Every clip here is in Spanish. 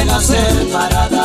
ti renacer. Para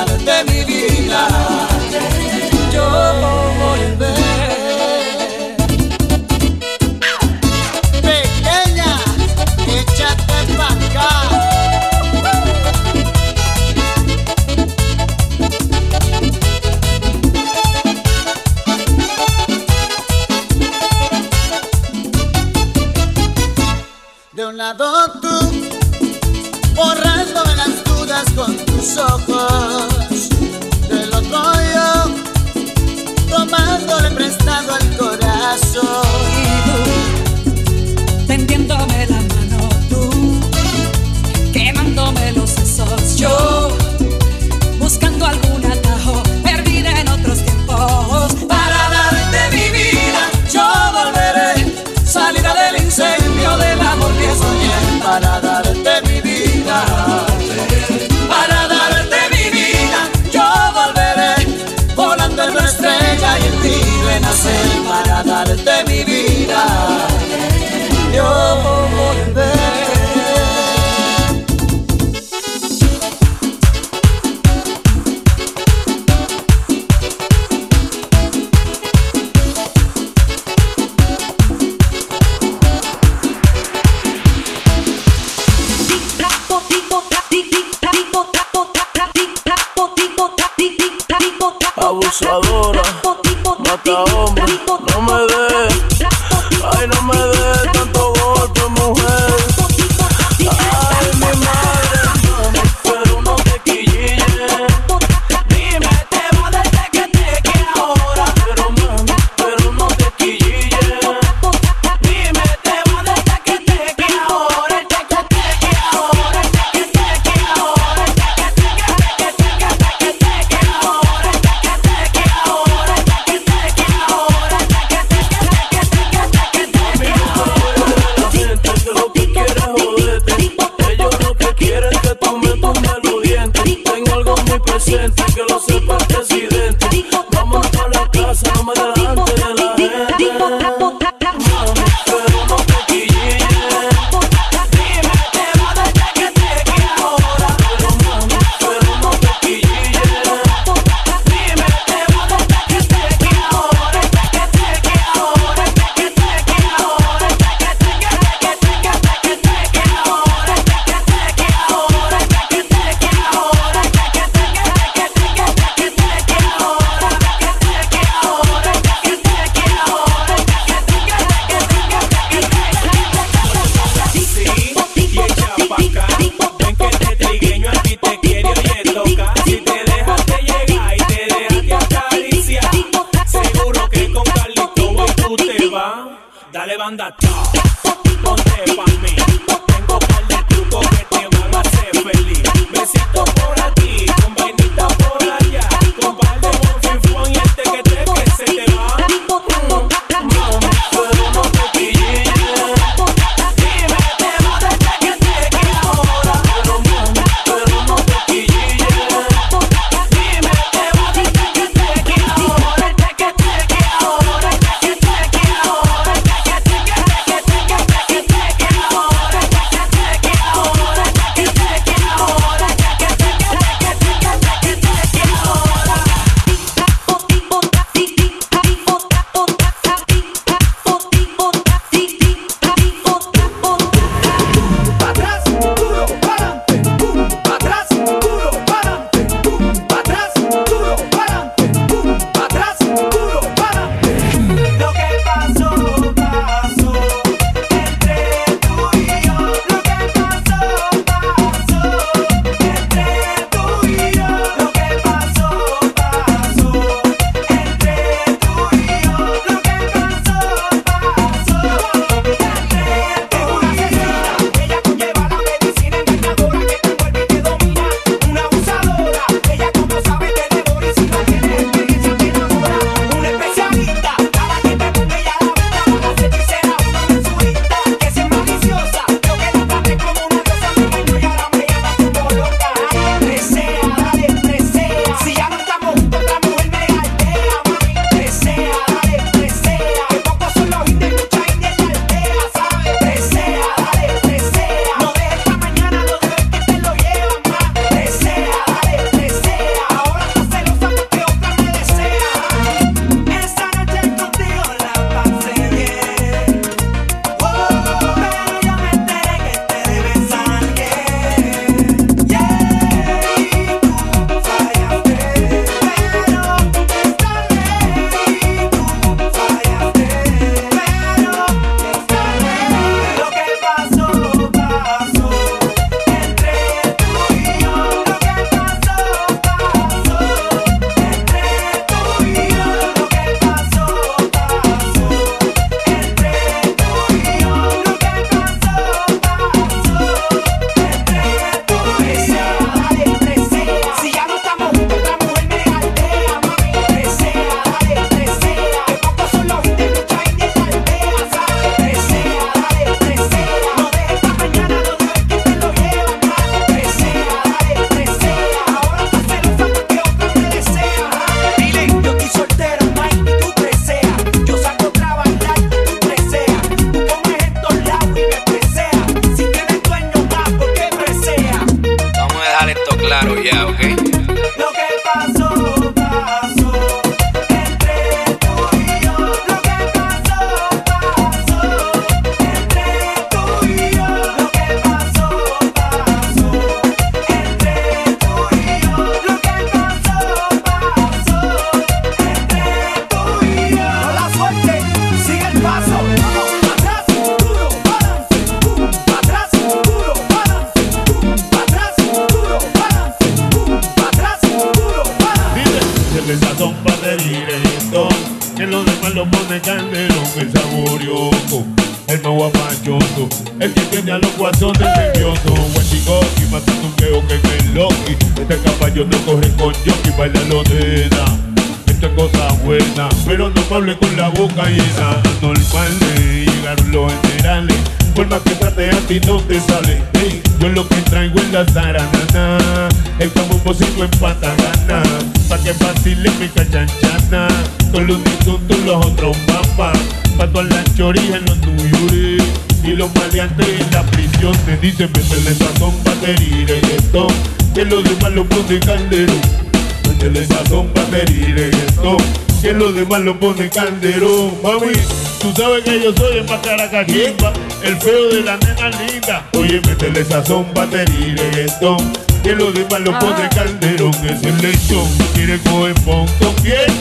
Métele sazón, batería y reggaetón Que los demás lo pone caldero Mami Tú sabes que yo soy el más caracachimba, el feo de la nena linda. Oye, métele sazón, batería y reggaetón. Que los demás lo pone calderón, es el lechón. Quiere coger pon con quién?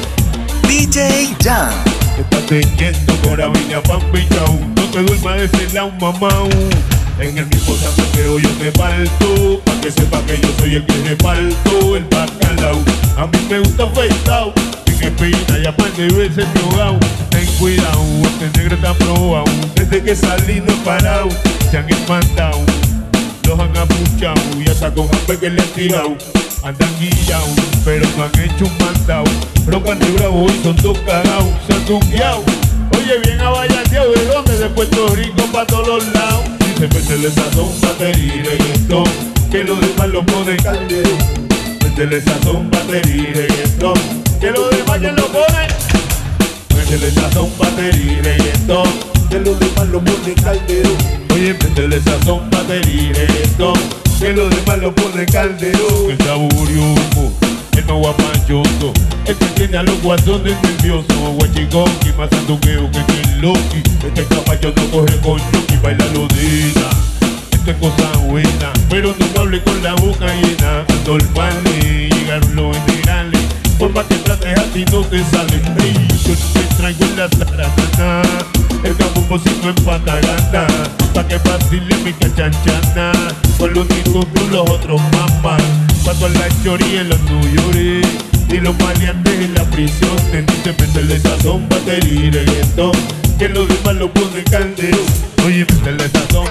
DJ Jam. Estás quieto con la viña pan No te duermas de ese lado, mamá. En el mismo pero yo te falto. Pa' que sepa que yo soy el que reparto el bacalao A mí me gusta afeitado que peina y aparte de veces drogado Ten cuidado, este negro está probado Desde que salí no he parado Se han espantado Los han apuchado Y hasta con hambre que le han tirado Andan guillados, pero no han hecho un mandado Rocan de bravo y son dos cagados Se han Oye, bien avallateado ¿De dónde? De Puerto Rico pa' todos los lados Dice, métele sazón, batería y reggaetón Que los demás lo ponen caldero Métele sazón, batería y reggaetón que los demás ya lo ponen. Métele sazón, batería y reggaetón, que los demás lo ponen caldero. Oye, métele sazón, batería y reggaetón, que los demás lo ponen caldero. El saborioso, el no guapachoso, el que tiene a los guasones nerviosos. Guachicón, que más sanduqueo que el Loki. Este caballo no coge con y baila lo dina. Esto es cosa buena, pero no hable con la boca llena. Normal, llegaron los generales por más que trates a ti no te sale Ey, yo te traigo en la taratana El campo posible en patagana Pa' que vacile mi cachanchana Con los discos con los otros mapas Pa' todas las chorillas en los New Y los maleantes en la prisión dice métele sazón, batería y reggaetón Que los demás lo ponen caldero Oye, métele sazón,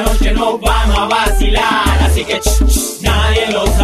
noche no vamos a vacilar, así que ch, ch, nadie lo.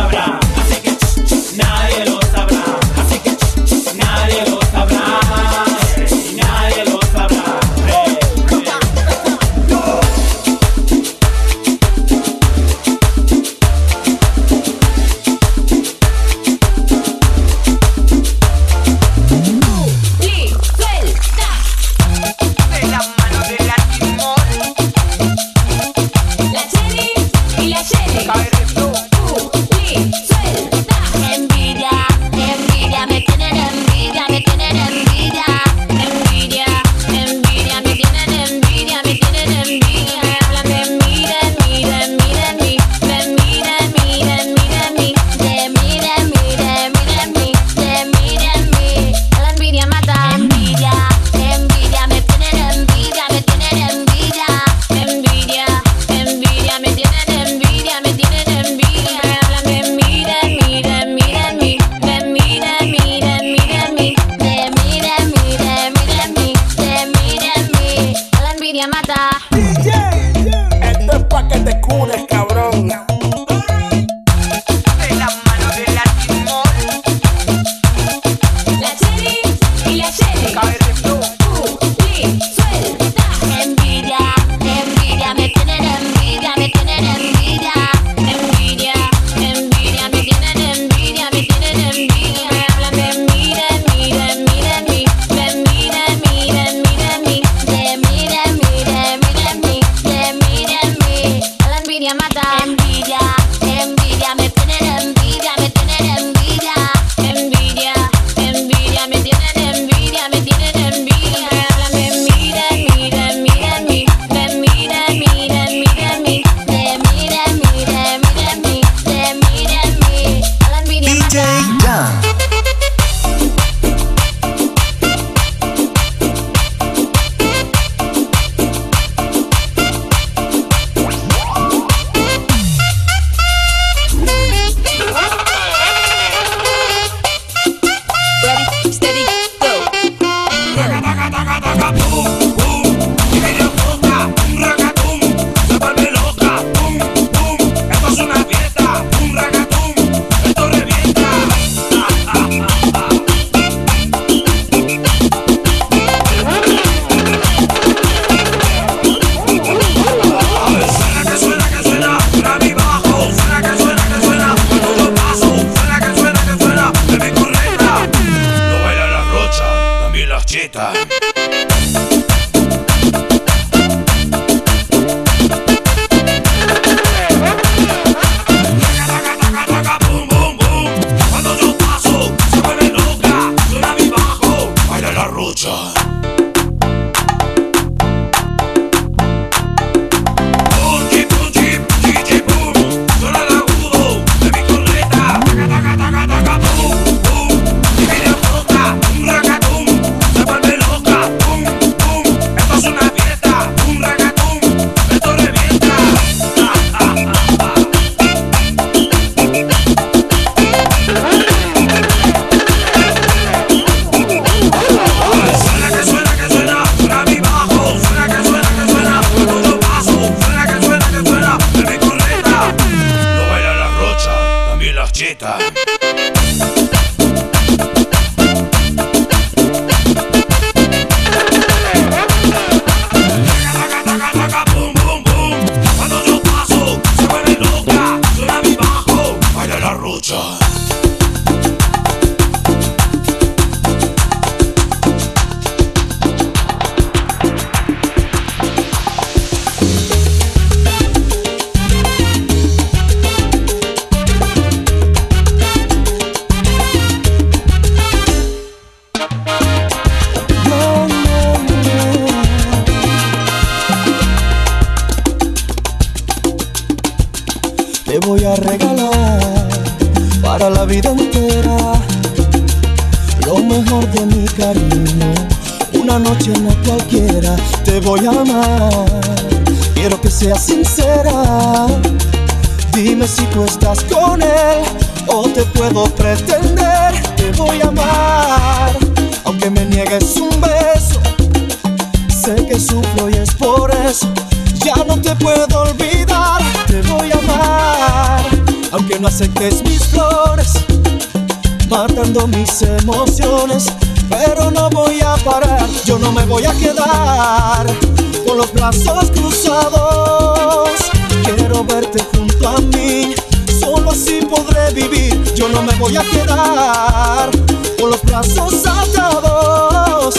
Voy a quedar con los brazos atados.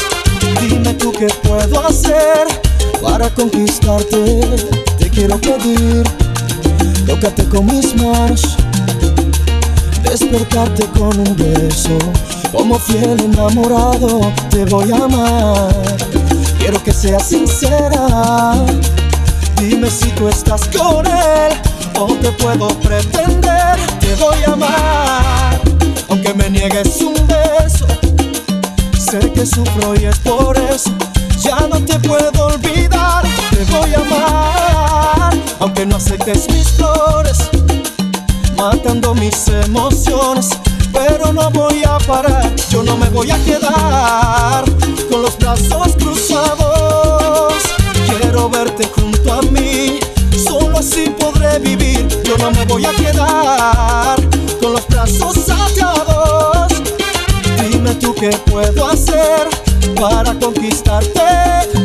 Dime tú qué puedo hacer para conquistarte. Te quiero pedir, tócate con mis manos, despertarte con un beso. Como fiel enamorado te voy a amar. Quiero que seas sincera. Dime si tú estás con él o te puedo pretender. Te voy a amar que me niegues un beso. Sé que sufro y es por eso. Ya no te puedo olvidar, te voy a amar. Aunque no aceptes mis flores, matando mis emociones. Pero no voy a parar, yo no me voy a quedar con los brazos cruzados. Quiero verte junto a mí, solo así podré vivir. Yo no me voy a quedar con los brazos atados tú qué puedo hacer para conquistarte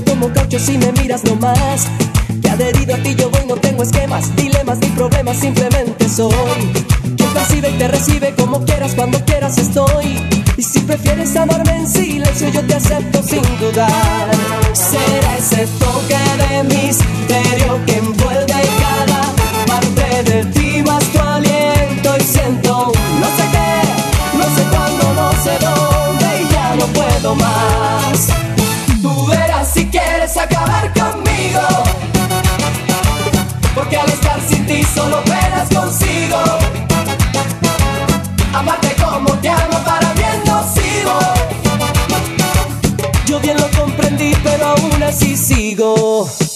como caucho si me miras nomás. Que adherido a ti yo voy, no tengo esquemas, dilemas ni problemas, simplemente soy. Quien percibe y te recibe como quieras, cuando quieras estoy. Y si prefieres amarme en silencio, yo te acepto sin dudar. contigo.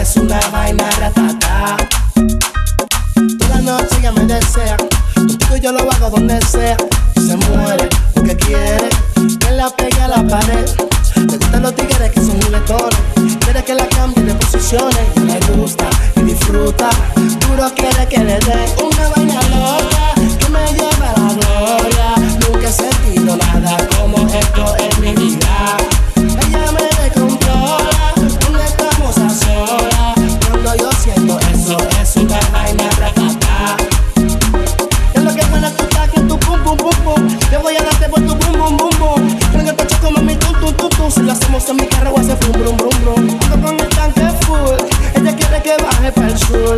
es una vaina ratata. Toda la noche ella me desea, contigo yo lo hago donde sea. Se muere porque quiere que la pegue a la pared. Le gustan los tigres que son juguetones, quiere que la cambie de posiciones. Le gusta y disfruta, duro quiere que le dé una vaina loca. Vamos en mi carro hace fum, brum, brum, brum. Ando con el tanque full. Ella quiere que baje para el sur.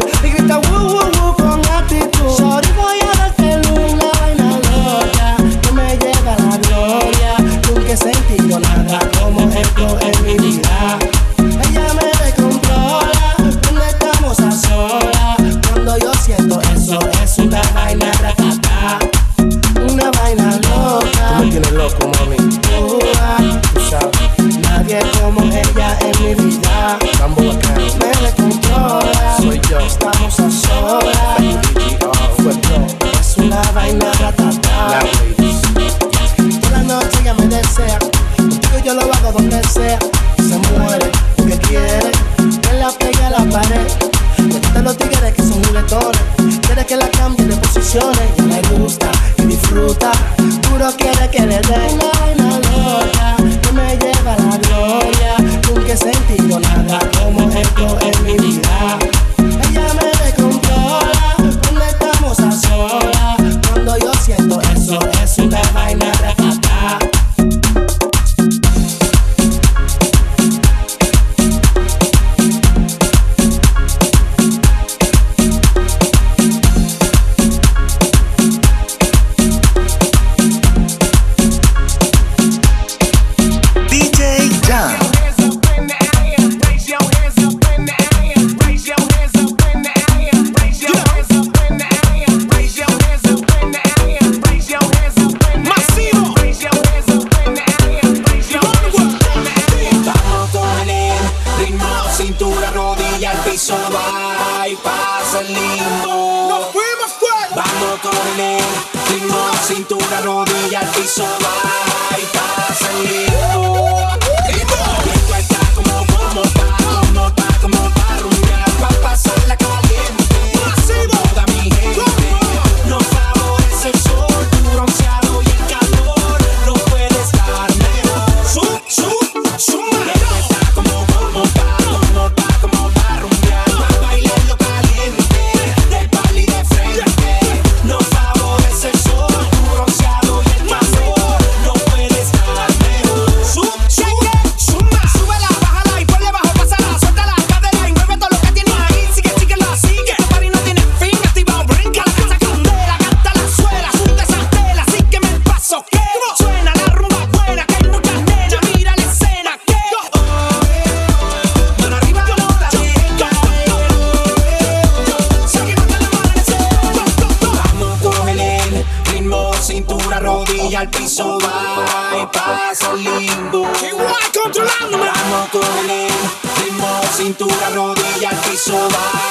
over.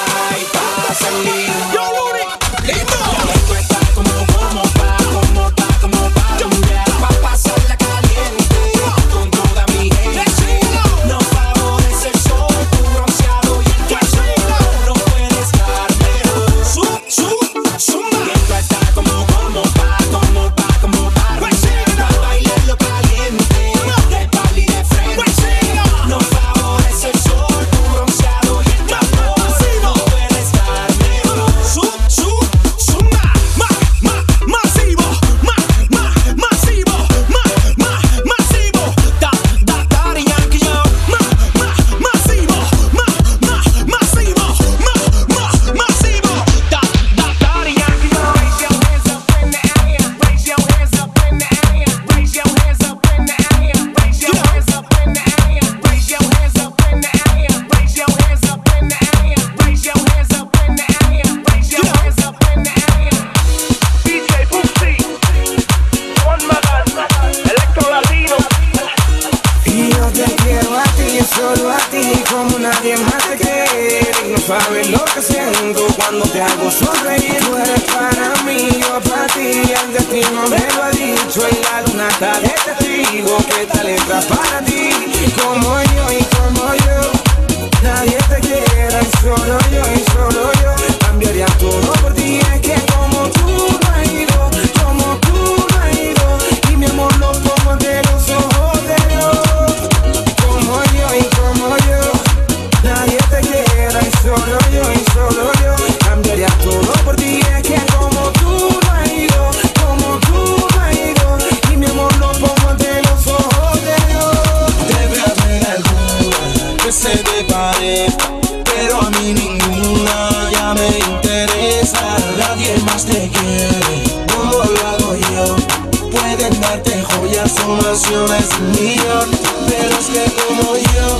Mansiones un millón, pero es que como yo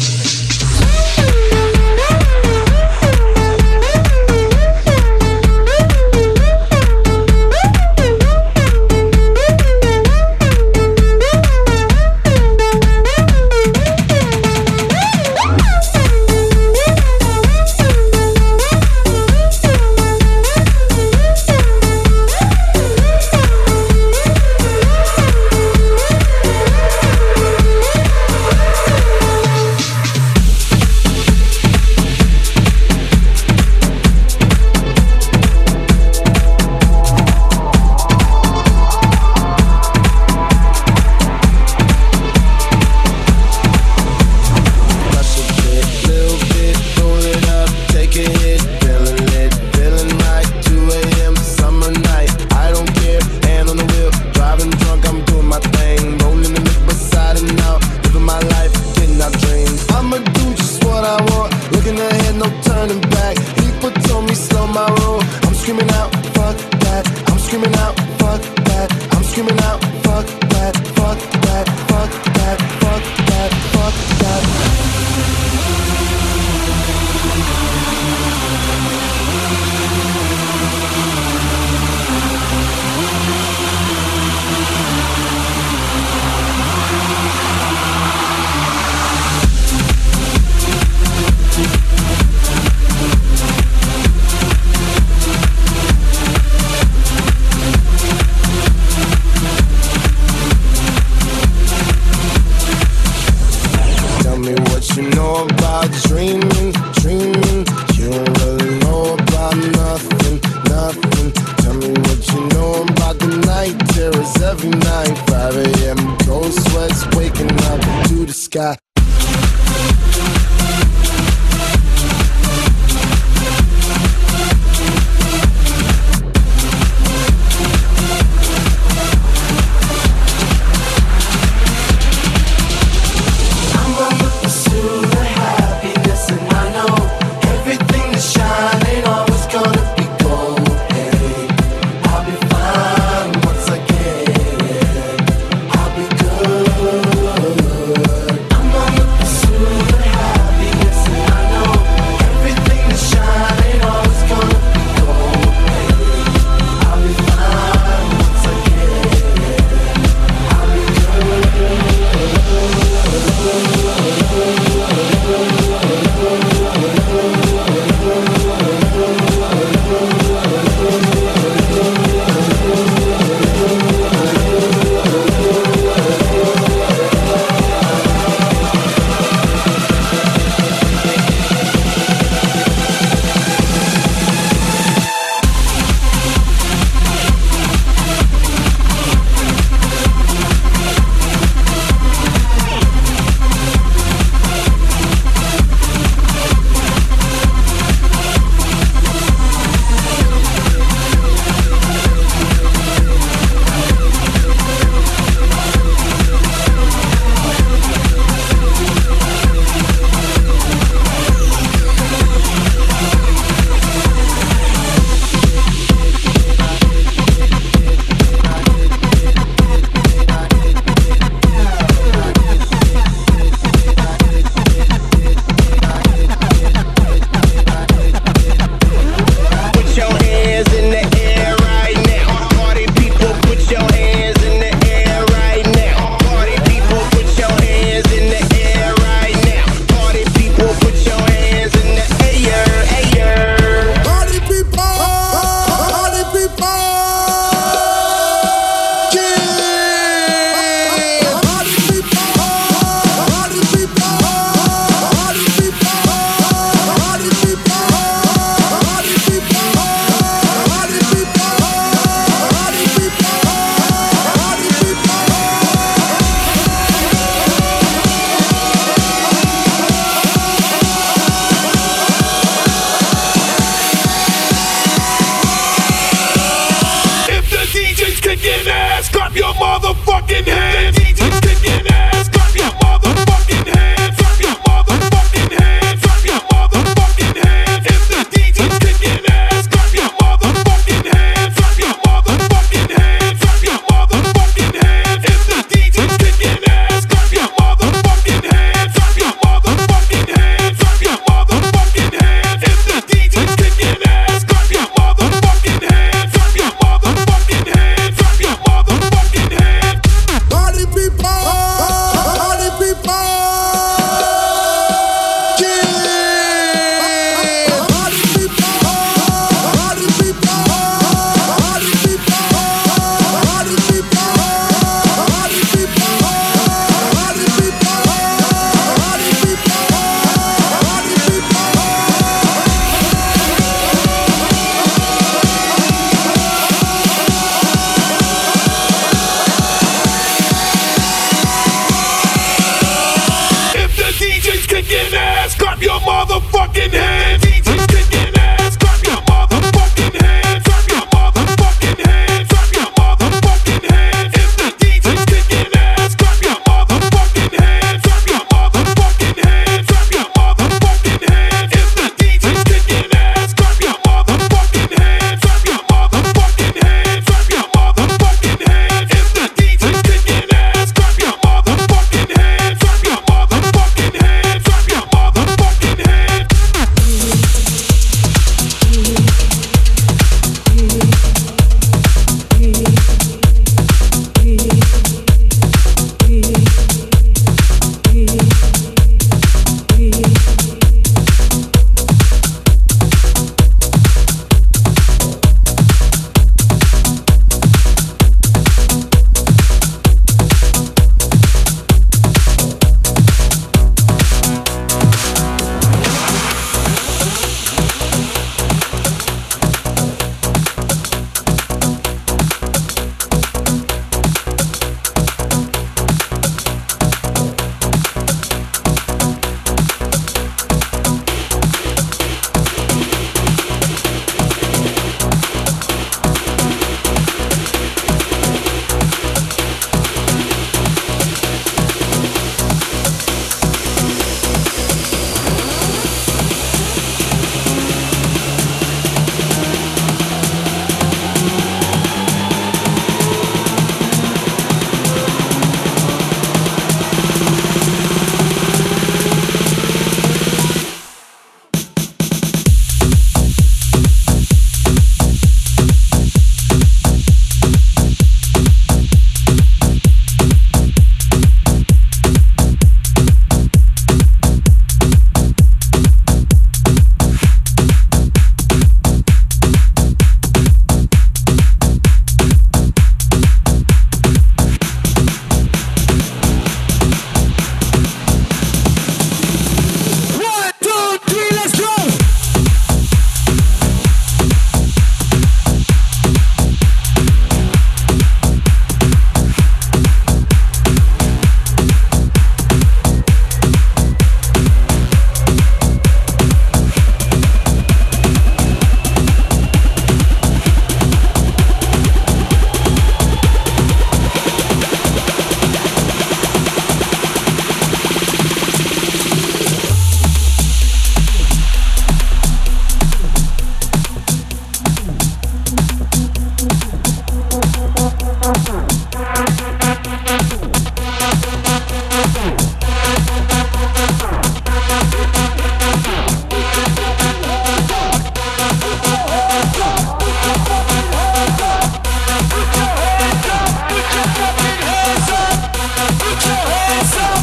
hands so.